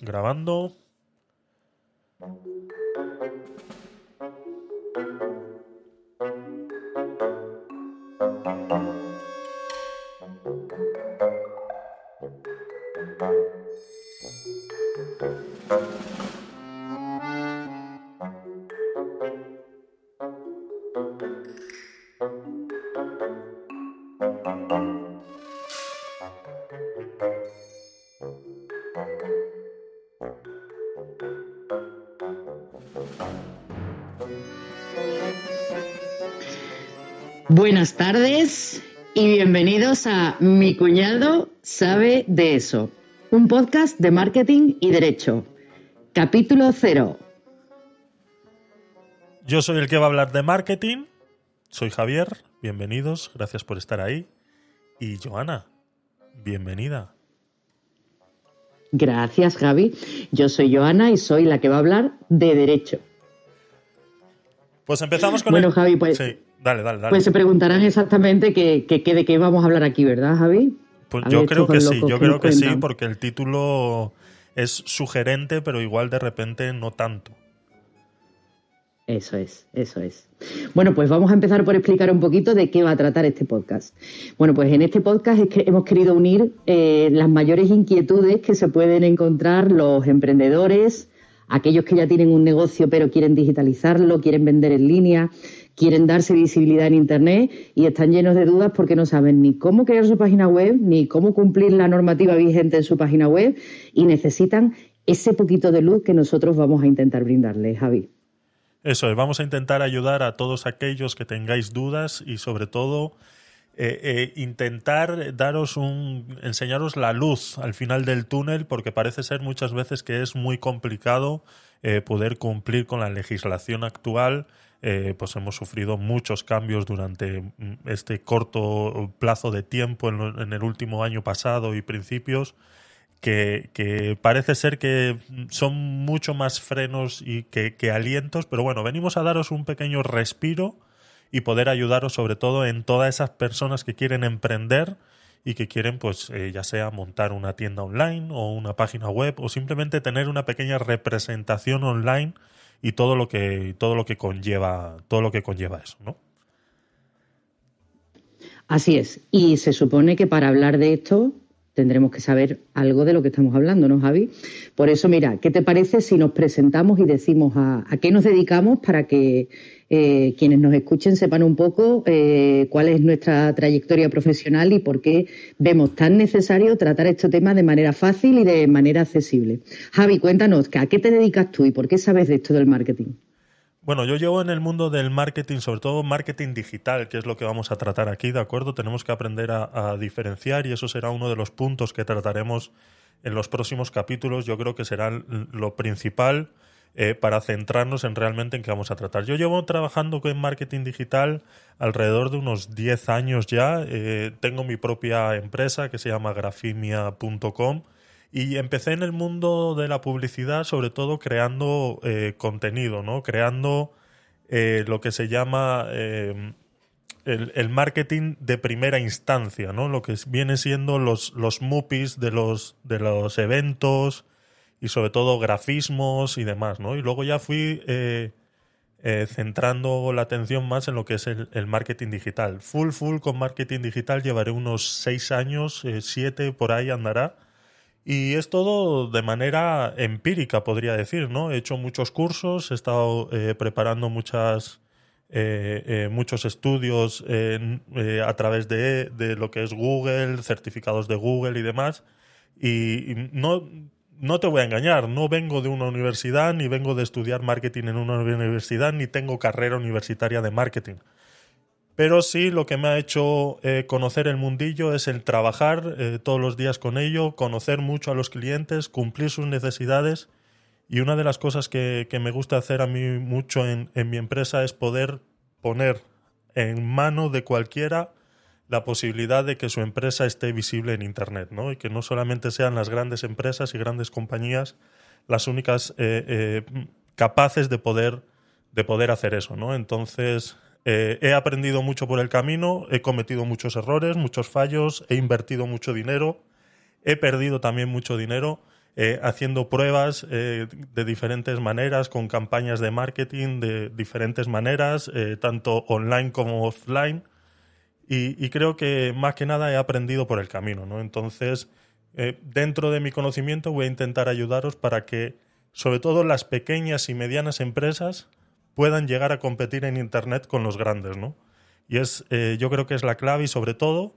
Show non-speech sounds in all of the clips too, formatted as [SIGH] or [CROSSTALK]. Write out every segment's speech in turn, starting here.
Grabando. Bienvenidos a Mi cuñado sabe de eso, un podcast de marketing y derecho. Capítulo cero. Yo soy el que va a hablar de marketing. Soy Javier. Bienvenidos. Gracias por estar ahí. Y Joana, bienvenida. Gracias, Javi. Yo soy Joana y soy la que va a hablar de derecho. Pues empezamos con Bueno, el- Javi, pues- Sí, dale, dale, dale. Pues se preguntarán exactamente de qué vamos a hablar aquí, ¿verdad, Javi? Pues yo creo que sí, yo creo que sí, porque el título es sugerente, pero igual de repente no tanto. Eso es, eso es. Bueno, pues vamos a empezar por explicar un poquito de qué va a tratar este podcast. Bueno, pues en este podcast es que hemos querido unir eh, las mayores inquietudes que se pueden encontrar los emprendedores, aquellos que ya tienen un negocio pero quieren digitalizarlo, quieren vender en línea, quieren darse visibilidad en Internet y están llenos de dudas porque no saben ni cómo crear su página web, ni cómo cumplir la normativa vigente en su página web y necesitan ese poquito de luz que nosotros vamos a intentar brindarles, Javi. Eso es, vamos a intentar ayudar a todos aquellos que tengáis dudas y sobre todo eh, eh, intentar daros un, enseñaros la luz al final del túnel porque parece ser muchas veces que es muy complicado eh, poder cumplir con la legislación actual. Eh, pues hemos sufrido muchos cambios durante mm, este corto plazo de tiempo en, lo- en el último año pasado y principios que, parece ser que son mucho más frenos y que, que alientos, pero bueno, venimos a daros un pequeño respiro y poder ayudaros sobre todo en todas esas personas que quieren emprender y que quieren pues eh, ya sea montar una tienda online o una página web o simplemente tener una pequeña representación online y todo lo que todo lo que conlleva todo lo que conlleva eso, ¿no? Así es. Y se supone que para hablar de esto tendremos que saber algo de lo que estamos hablando, ¿no, Javi? Por eso, mira, ¿qué te parece si nos presentamos y decimos a, a qué nos dedicamos para que eh, quienes nos escuchen sepan un poco eh, cuál es nuestra trayectoria profesional y por qué vemos tan necesario tratar este tema de manera fácil y de manera accesible? Javi, cuéntanos, ¿a qué te dedicas tú y por qué sabes de esto del marketing? Bueno, yo llevo en el mundo del marketing, sobre todo marketing digital, que es lo que vamos a tratar aquí, ¿de acuerdo? Tenemos que aprender a, diferenciar y eso será uno de los puntos que trataremos en los próximos capítulos. Yo creo que será lo principal eh, para centrarnos en realmente en qué vamos a tratar. Yo llevo trabajando con marketing digital alrededor de unos 10 años ya. Eh, tengo mi propia empresa que se llama grafimia.com y empecé en el mundo de la publicidad, sobre todo creando eh, contenido, ¿no? Creando lo que se llama el, el marketing de primera instancia, ¿no? Lo que viene siendo los, los MUPIs de los, de los eventos y sobre todo grafismos y demás, ¿no? Y luego ya fui eh, eh, centrando la atención más en lo que es el, marketing digital. Full, full con marketing digital llevaré unos seis años, eh, siete por ahí andará. Y es todo de manera empírica, podría decir, ¿no? He hecho muchos cursos, he estado preparando muchas, muchos estudios a través de, de lo que es Google, certificados de Google y demás. Y, y no, no te voy a engañar, no vengo de una universidad, ni vengo de estudiar marketing en una universidad, ni tengo carrera universitaria de marketing. Pero sí lo que me ha hecho eh, conocer el mundillo es el trabajar eh, todos los días con ello, conocer mucho a los clientes, cumplir sus necesidades. Y una de las cosas que, me gusta hacer a mí mucho en, en mi empresa es poder poner en mano de cualquiera la posibilidad de que su empresa esté visible en Internet, ¿no? Y que no solamente sean las grandes empresas y grandes compañías las únicas eh, eh, capaces de poder, de poder hacer eso, ¿no? Entonces, eh, he aprendido mucho por el camino, he cometido muchos errores, muchos fallos, he invertido mucho dinero, he perdido también mucho dinero, haciendo pruebas de diferentes maneras, con campañas de marketing de diferentes maneras, tanto online como offline. Y, creo que más que nada he aprendido por el camino, ¿no? Entonces, dentro de mi conocimiento voy a intentar ayudaros para que, sobre todo las pequeñas y medianas empresas, puedan llegar a competir en Internet con los grandes, ¿no? Y es, yo creo que es la clave y sobre todo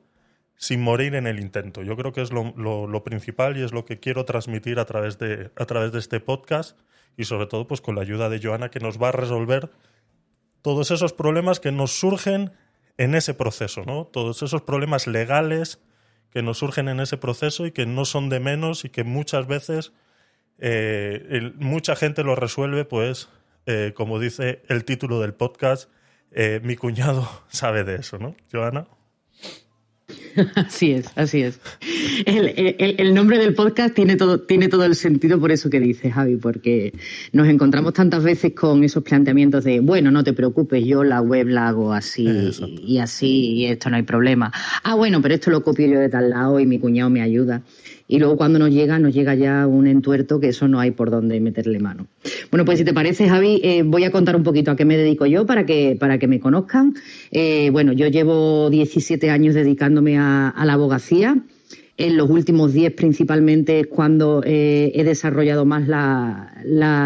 sin morir en el intento. Yo creo que es lo, principal y es lo que quiero transmitir a través, de, a través de este podcast y sobre todo pues con la ayuda de Joana que nos va a resolver todos esos problemas que nos surgen en ese proceso, ¿no? Todos esos problemas legales que nos surgen en ese proceso y que no son de menos y que muchas veces eh, mucha gente lo resuelve, pues, eh, como dice el título del podcast, eh, mi cuñado [LAUGHS] sabe de eso, ¿no? Joana. [LAUGHS] Así es, así es. El, nombre del podcast tiene todo, tiene todo el sentido por eso que dices, Javi, porque nos encontramos tantas veces con esos planteamientos de, bueno, no te preocupes, yo la web la hago así y así y esto no hay problema. Ah, bueno, pero esto lo copio yo de tal lado y mi cuñado me ayuda y luego cuando nos llega, nos llega ya un entuerto que eso no hay por dónde meterle mano. Bueno, pues si te parece, Javi, eh, voy a contar un poquito a qué me dedico yo para que, para que me conozcan. Eh, bueno, yo llevo 17 años dedicándome a, la abogacía. En los últimos 10 principalmente es cuando eh, he desarrollado más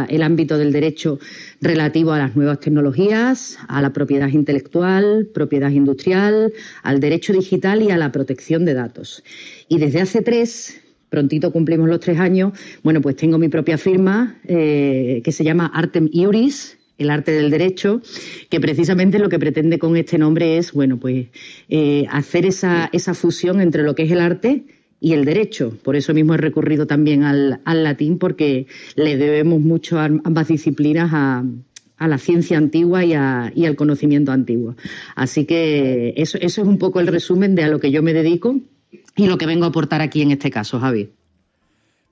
el ámbito del derecho relativo a las nuevas tecnologías, a la propiedad intelectual, propiedad industrial, al derecho digital y a la protección de datos. Y desde hace tres, prontito cumplimos los tres años, bueno, pues tengo mi propia firma eh, que se llama Artem Iuris, el arte del derecho, que precisamente lo que pretende con este nombre es, bueno, pues eh, hacer esa, esa fusión entre lo que es el arte y el derecho. Por eso mismo he recurrido también al, latín, porque le debemos mucho a ambas disciplinas a, a la ciencia antigua y, y, al conocimiento antiguo. Así que eso, eso es un poco el resumen de a lo que yo me dedico y lo que vengo a aportar aquí en este caso, Javi.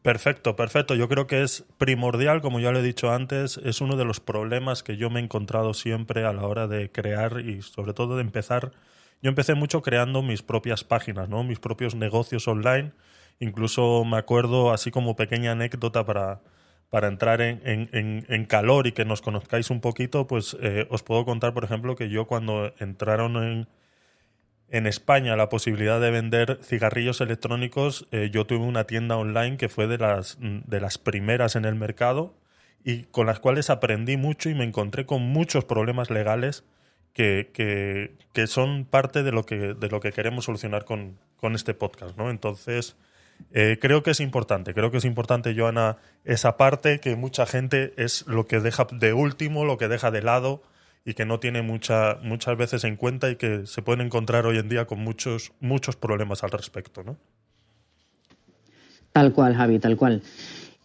Perfecto, perfecto. Yo creo que es primordial, como ya lo he dicho antes, es uno de los problemas que yo me he encontrado siempre a la hora de crear y sobre todo de empezar. Yo empecé mucho creando mis propias páginas, ¿no? Mis propios negocios online. Incluso me acuerdo, así como pequeña anécdota para, para entrar en, en, calor y que nos conozcáis un poquito, pues eh, os puedo contar, por ejemplo, que yo cuando entraron en, en España la posibilidad de vender cigarrillos electrónicos, eh, yo tuve una tienda online que fue de las, de las primeras en el mercado y con las cuales aprendí mucho y me encontré con muchos problemas legales que, que, son parte de lo que, de lo que queremos solucionar con, con este podcast. ¿no? Entonces, eh, creo que es importante, creo que es importante, Joana, esa parte que mucha gente es lo que deja de último, lo que deja de lado y que no tiene mucha, muchas veces en cuenta y que se pueden encontrar hoy en día con muchos, muchos problemas al respecto, ¿no? Tal cual, Javi, tal cual.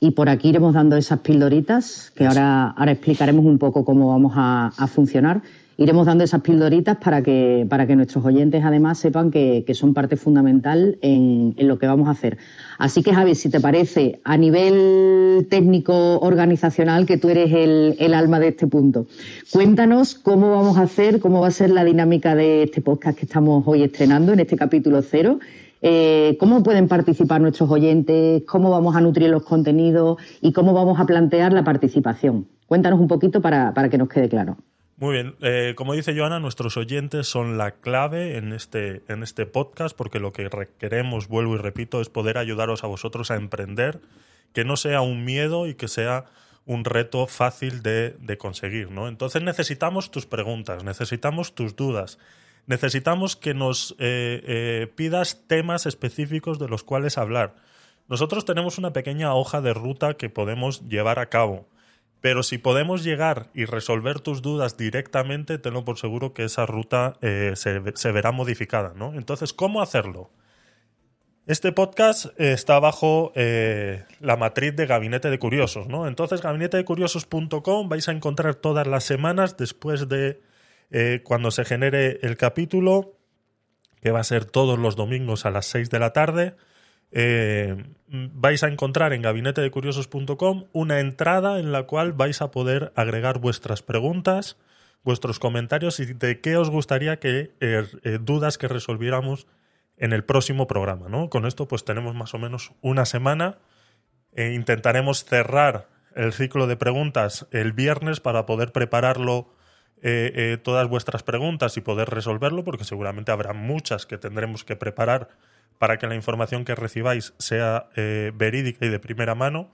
Y por aquí iremos dando esas pildoritas, que ahora, ahora explicaremos un poco cómo vamos a, a funcionar iremos dando esas pildoritas para que, para que nuestros oyentes además sepan que, son parte fundamental en, lo que vamos a hacer. Así que Javi, si te parece, a nivel técnico organizacional, que tú eres el, alma de este punto, cuéntanos cómo vamos a hacer, cómo va a ser la dinámica de este podcast que estamos hoy estrenando en este capítulo cero. Eh, cómo pueden participar nuestros oyentes, cómo vamos a nutrir los contenidos y cómo vamos a plantear la participación. Cuéntanos un poquito para que nos quede claro. Muy bien, eh, como dice Joana, nuestros oyentes son la clave en este, en este podcast porque lo que queremos, vuelvo y repito, es poder ayudaros a vosotros a emprender, que no sea un miedo y que sea un reto fácil de, conseguir. ¿no? Entonces necesitamos tus preguntas, necesitamos tus dudas, necesitamos que nos eh, eh, pidas temas específicos de los cuales hablar. Nosotros tenemos una pequeña hoja de ruta que podemos llevar a cabo pero si podemos llegar y resolver tus dudas directamente, tenlo por seguro que esa ruta eh, se, verá modificada, ¿no? Entonces, ¿cómo hacerlo? Este podcast está bajo eh, la matriz de Gabinete de Curiosos, ¿no? Entonces, gabinetedecuriosos.com vais a encontrar todas las semanas después de eh, cuando se genere el capítulo, que va a ser todos los domingos a las 6 de la tarde eh, vais a encontrar en gabinetedecuriosos.com una entrada en la cual vais a poder agregar vuestras preguntas, vuestros comentarios y de qué os gustaría que eh, eh, dudas que resolviéramos en el próximo programa. ¿no? Con esto pues tenemos más o menos una semana eh, intentaremos cerrar el ciclo de preguntas el viernes para poder prepararlo todas vuestras preguntas y poder resolverlo, porque seguramente habrá muchas que tendremos que preparar para que la información que recibáis sea verídica y de primera mano.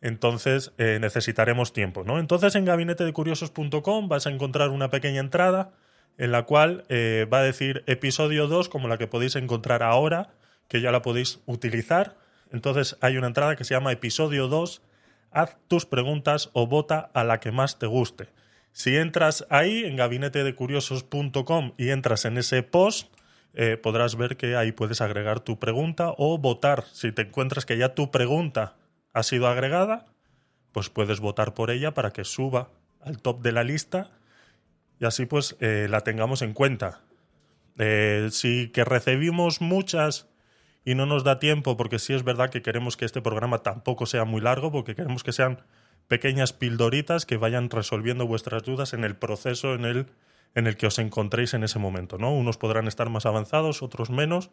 Entonces necesitaremos tiempo, ¿no? Entonces en gabinetedecuriosos.com vas a encontrar una pequeña entrada en la cual va a decir episodio 2, como la que podéis encontrar ahora, que ya la podéis utilizar. Entonces hay una entrada que se llama episodio 2, haz tus preguntas o vota a la que más te guste. Si entras ahí en gabinetedecuriosos.com y entras en ese post, eh, podrás ver que ahí puedes agregar tu pregunta o votar. Si te encuentras que ya tu pregunta ha sido agregada, pues puedes votar por ella para que suba al top de la lista y así pues eh, la tengamos en cuenta. Eh, si que recibimos muchas y no nos da tiempo, porque sí es verdad que queremos que este programa tampoco sea muy largo, porque queremos que sean pequeñas pildoritas que vayan resolviendo vuestras dudas en el proceso en el, en el que os encontréis en ese momento. ¿no? Unos podrán estar más avanzados, otros menos,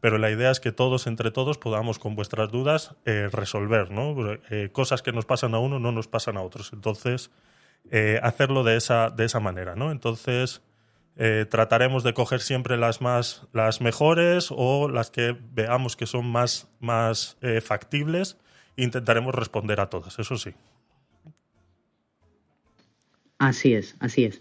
pero la idea es que todos, entre todos, podamos con vuestras dudas eh, resolver. ¿no? Eh, cosas que nos pasan a uno no nos pasan a otros. Entonces, eh, hacerlo de esa, de esa manera. ¿no? Entonces, trataremos de coger siempre las más las mejores o las que veamos que son más, más factibles intentaremos responder a todas, eso sí. Así es, así es.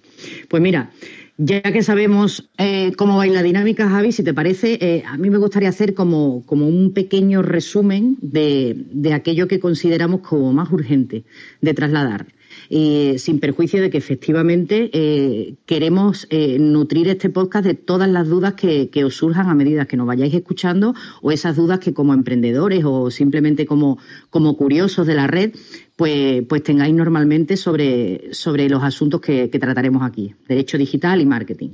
Pues mira, ya que sabemos eh, cómo va la dinámica, Javi, si te parece, a mí me gustaría hacer como, como un pequeño resumen de, de, aquello que consideramos como más urgente de trasladar sin perjuicio de que efectivamente eh, queremos eh, nutrir este podcast de todas las dudas que, os surjan a medida que nos vayáis escuchando o esas dudas que como emprendedores o simplemente como, como curiosos de la red pues, pues tengáis normalmente sobre, sobre los asuntos que, trataremos aquí, derecho digital y marketing.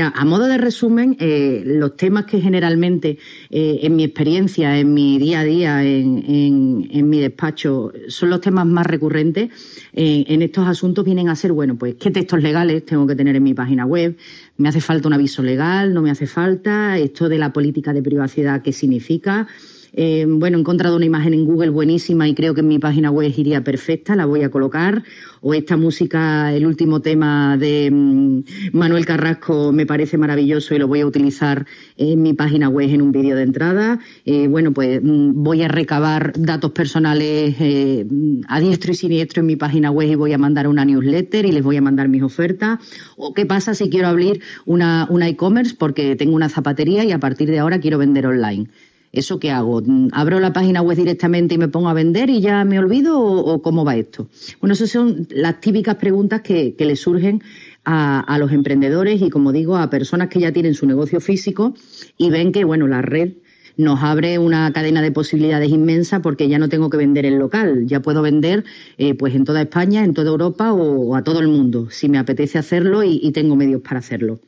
A modo de resumen, eh, los temas que generalmente, eh, en mi experiencia, en mi día a día, en, en, mi despacho, son los temas más recurrentes eh, en estos asuntos vienen a ser, bueno, pues qué textos legales tengo que tener en mi página web, me hace falta un aviso legal, no me hace falta, esto de la política de privacidad, qué significa. Eh, bueno, he encontrado una imagen en Google buenísima y creo que en mi página web iría perfecta, la voy a colocar. O esta música, el último tema de mm, Manuel Carrasco me parece maravilloso y lo voy a utilizar en mi página web en un vídeo de entrada. Eh, bueno, pues mm, voy a recabar datos personales eh, a diestro y siniestro en mi página web y voy a mandar una newsletter y les voy a mandar mis ofertas. O qué pasa si quiero abrir una, una e-commerce porque tengo una zapatería y a partir de ahora quiero vender online. ¿Eso qué hago? ¿Abro la página web directamente y me pongo a vender y ya me olvido o, cómo va esto? Bueno, esas son las típicas preguntas que, le surgen a, los emprendedores y, como digo, a personas que ya tienen su negocio físico y ven que, bueno, la red nos abre una cadena de posibilidades inmensa porque ya no tengo que vender en local, ya puedo vender eh, pues en toda España, en toda Europa o, a todo el mundo, si me apetece hacerlo y tengo medios para hacerlo.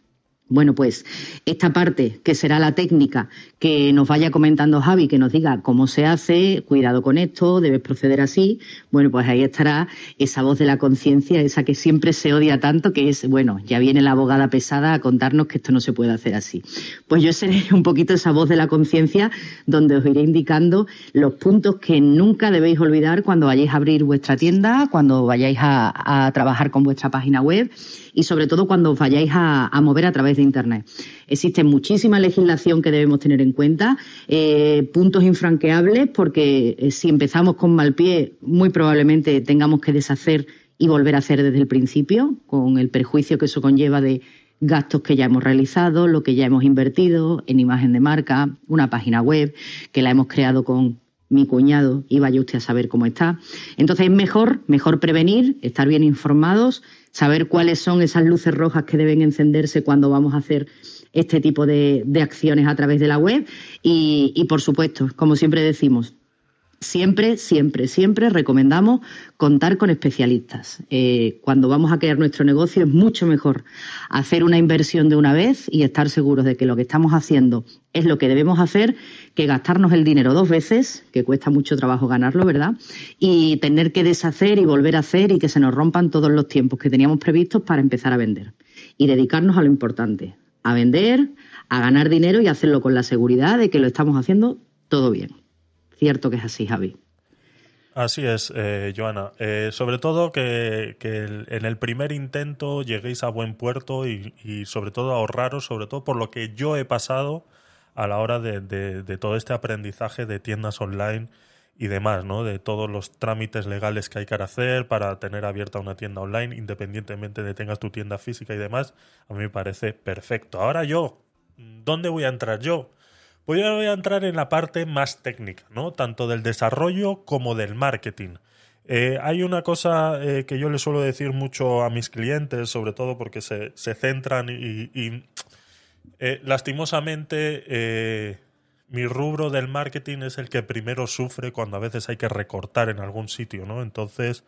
Bueno, pues esta parte, que será la técnica, que nos vaya comentando Javi, que nos diga cómo se hace, cuidado con esto, debes proceder así, bueno, pues ahí estará esa voz de la conciencia, esa que siempre se odia tanto, que es, bueno, ya viene la abogada pesada a contarnos que esto no se puede hacer así. Pues yo seré un poquito esa voz de la conciencia donde os iré indicando los puntos que nunca debéis olvidar cuando vayáis a abrir vuestra tienda, cuando vayáis a, trabajar con vuestra página web y sobre todo cuando os vayáis a, a mover a través de Internet. Existe muchísima legislación que debemos tener en cuenta, eh, puntos infranqueables, porque eh, si empezamos con mal pie, muy probablemente tengamos que deshacer y volver a hacer desde el principio, con el perjuicio que eso conlleva de gastos que ya hemos realizado, lo que ya hemos invertido en imagen de marca, una página web que la hemos creado con mi cuñado y vaya usted a saber cómo está. Entonces es mejor, mejor prevenir, estar bien informados, saber cuáles son esas luces rojas que deben encenderse cuando vamos a hacer este tipo de, acciones a través de la web y, y, por supuesto, como siempre decimos, Siempre, siempre, siempre recomendamos contar con especialistas. Eh, cuando vamos a crear nuestro negocio es mucho mejor hacer una inversión de una vez y estar seguros de que lo que estamos haciendo es lo que debemos hacer que gastarnos el dinero dos veces, que cuesta mucho trabajo ganarlo, ¿verdad? Y tener que deshacer y volver a hacer y que se nos rompan todos los tiempos que teníamos previstos para empezar a vender. Y dedicarnos a lo importante, a vender, a ganar dinero y hacerlo con la seguridad de que lo estamos haciendo todo bien. Cierto que es así, Javi. Así es, eh, Joana. Eh, sobre todo que, en el primer intento lleguéis a buen puerto y, sobre todo ahorraros, sobre todo por lo que yo he pasado a la hora de, todo este aprendizaje de tiendas online y demás, ¿no? De todos los trámites legales que hay que hacer para tener abierta una tienda online, independientemente de tengas tu tienda física y demás, a mí me parece perfecto. Ahora yo, ¿dónde voy a entrar yo? Pues voy a entrar en la parte más técnica, ¿no? Tanto del desarrollo como del marketing. Eh, hay una cosa eh, que yo le suelo decir mucho a mis clientes, sobre todo porque se, centran y, eh, lastimosamente mi rubro del marketing es el que primero sufre cuando a veces hay que recortar en algún sitio, ¿no? Entonces,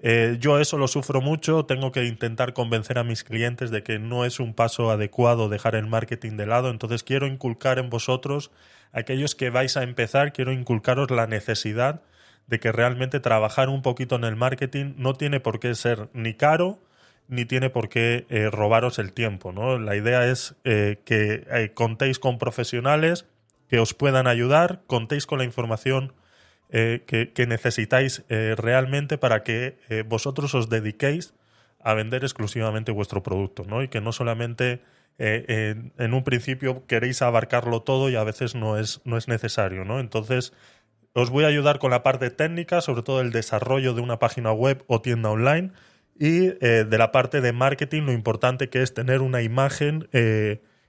eh, yo eso lo sufro mucho, tengo que intentar convencer a mis clientes de que no es un paso adecuado dejar el marketing de lado, entonces quiero inculcar en vosotros, aquellos que vais a empezar, quiero inculcaros la necesidad de que realmente trabajar un poquito en el marketing no tiene por qué ser ni caro, ni tiene por qué eh, robaros el tiempo. ¿no? La idea es eh, que contéis con profesionales que os puedan ayudar, contéis con la información eh, que, necesitáis eh, realmente para que eh, vosotros os dediquéis a vender exclusivamente vuestro producto, ¿no? Y que no solamente en, un principio queréis abarcarlo todo y a veces no es, no es necesario, ¿no? Entonces, os voy a ayudar con la parte técnica, sobre todo el desarrollo de una página web o tienda online y de la parte de marketing, lo importante que es tener una imagen,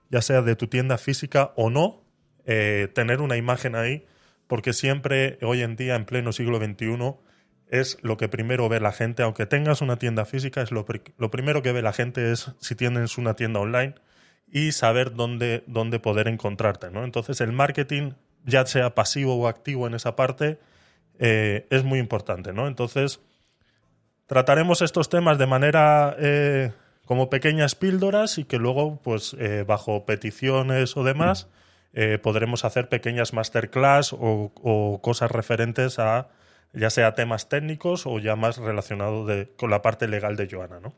ya sea de tu tienda física o no, tener una imagen ahí porque siempre hoy en día, en pleno siglo XXI, es lo que primero ve la gente, aunque tengas una tienda física, es lo, primero que ve la gente es si tienes una tienda online y saber dónde, dónde poder encontrarte. ¿no? Entonces el marketing, ya sea pasivo o activo en esa parte, eh, es muy importante. ¿no? Entonces trataremos estos temas de manera eh, como pequeñas píldoras y que luego, pues eh, bajo peticiones o demás, eh, podremos hacer pequeñas masterclass o, cosas referentes a ya sea temas técnicos o ya más relacionado con la parte legal de Joana, ¿no?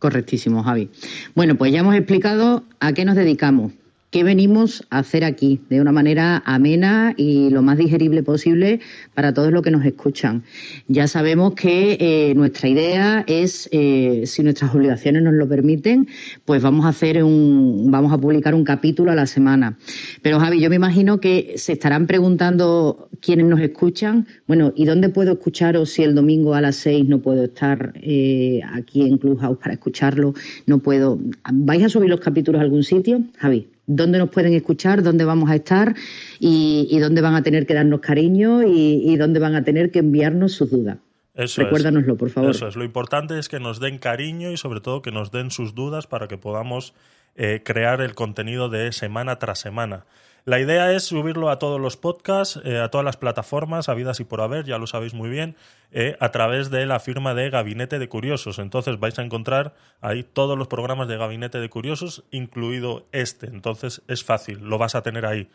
Correctísimo, Javi. Bueno, pues ya hemos explicado a qué nos dedicamos qué venimos a hacer aquí de una manera amena y lo más digerible posible para todos los que nos escuchan. Ya sabemos que eh, nuestra idea es, eh, si nuestras obligaciones nos lo permiten, pues vamos a hacer un, vamos a publicar un capítulo a la semana. Pero Javi, yo me imagino que se estarán preguntando quienes nos escuchan, bueno, ¿y dónde puedo escucharos si el domingo a las seis no puedo estar eh, aquí en Clubhouse para escucharlo? No puedo. ¿Vais a subir los capítulos a algún sitio, Javi? Dónde nos pueden escuchar, dónde vamos a estar y, dónde van a tener que darnos cariño y, dónde van a tener que enviarnos sus dudas. Eso Recuérdanoslo, por favor. Eso es. Lo importante es que nos den cariño y sobre todo que nos den sus dudas para que podamos eh, crear el contenido de semana tras semana. La idea es subirlo a todos los podcasts, eh, a todas las plataformas, habidas y por haber, ya lo sabéis muy bien, eh, a través de la firma de Gabinete de Curiosos. Entonces vais a encontrar ahí todos los programas de Gabinete de Curiosos, incluido este. Entonces es fácil, lo vas a tener ahí.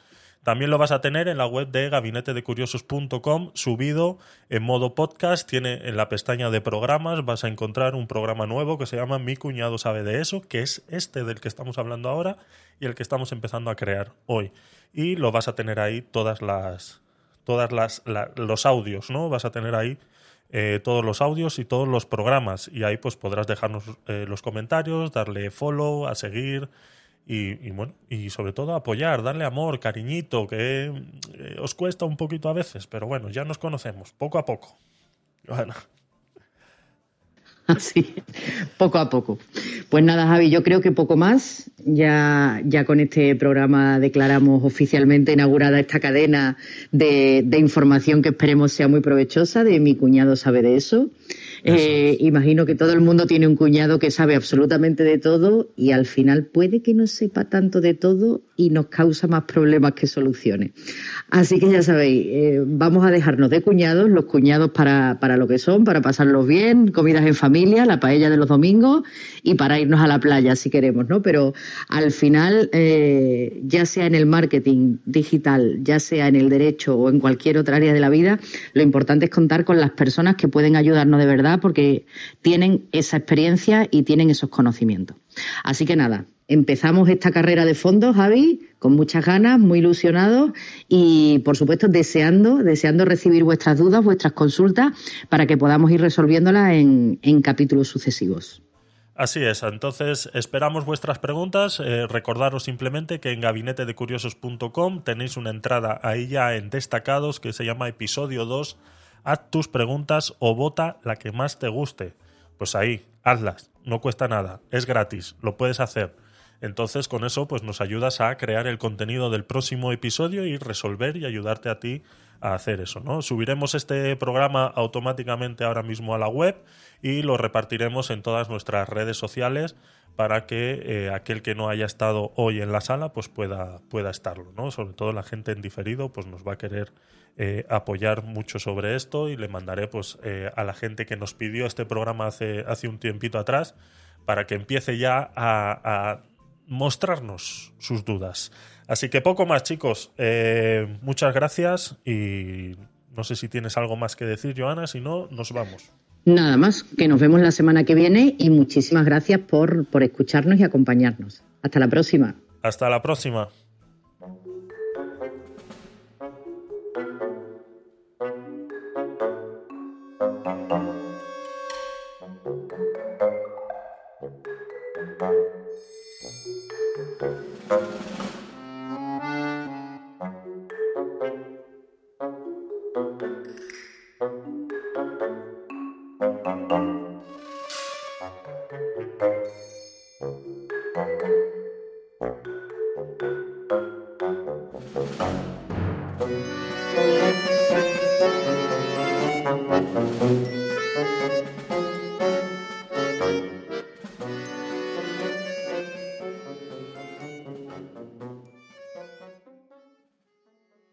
También lo vas a tener en la web de gabinetedecuriosos.com, subido en modo podcast. Tiene en la pestaña de programas, vas a encontrar un programa nuevo que se llama Mi cuñado sabe de eso, que es este del que estamos hablando ahora y el que estamos empezando a crear hoy. Y lo vas a tener ahí todas las, todas las, los audios, ¿no? Vas a tener ahí eh, todos los audios y todos los programas y ahí pues podrás dejarnos eh, los comentarios, darle follow, a seguir y, bueno, y sobre todo apoyar, darle amor, cariñito, que eh, os cuesta un poquito a veces, pero bueno, ya nos conocemos, poco a poco. Bueno. [LAUGHS] Así, poco a poco. Pues nada, Javi, yo creo que poco más. Ya, ya con este programa declaramos oficialmente inaugurada esta cadena de, de información que esperemos sea muy provechosa. De mi cuñado sabe de eso. Eh, imagino que todo el mundo tiene un cuñado que sabe absolutamente de todo y al final puede que no sepa tanto de todo y nos causa más problemas que soluciones. Así que ya sabéis, eh, vamos a dejarnos de cuñados, los cuñados para, para lo que son, para pasarlos bien, comidas en familia, la paella de los domingos y para irnos a la playa si queremos, ¿no? Pero al final, eh, ya sea en el marketing digital, ya sea en el derecho o en cualquier otra área de la vida, lo importante es contar con las personas que pueden ayudarnos de verdad porque tienen esa experiencia y tienen esos conocimientos. Así que nada, empezamos esta carrera de fondo, Javi, con muchas ganas, muy ilusionados y, por supuesto, deseando, deseando recibir vuestras dudas, vuestras consultas, para que podamos ir resolviéndolas en, capítulos sucesivos. Así es, entonces esperamos vuestras preguntas. Eh, recordaros simplemente que en gabinetedecuriosos.com tenéis una entrada ahí ya en destacados que se llama episodio 2. Haz tus preguntas o vota la que más te guste. Pues ahí, hazlas, no cuesta nada, es gratis, lo puedes hacer. Entonces, con eso, pues nos ayudas a crear el contenido del próximo episodio y resolver y ayudarte a ti a hacer eso, ¿no? Subiremos este programa automáticamente ahora mismo a la web y lo repartiremos en todas nuestras redes sociales para que eh, aquel que no haya estado hoy en la sala pues pueda, pueda estarlo, ¿no? Sobre todo la gente en diferido pues nos va a querer eh, apoyar mucho sobre esto y le mandaré pues eh, a la gente que nos pidió este programa hace, hace un tiempito atrás para que empiece ya a mostrarnos sus dudas. Así que poco más, chicos. Eh, muchas gracias y no sé si tienes algo más que decir, Joana. Si no, nos vamos. Nada más, que nos vemos la semana que viene y muchísimas gracias por, por escucharnos y acompañarnos. Hasta la próxima. Hasta la próxima. Thank you.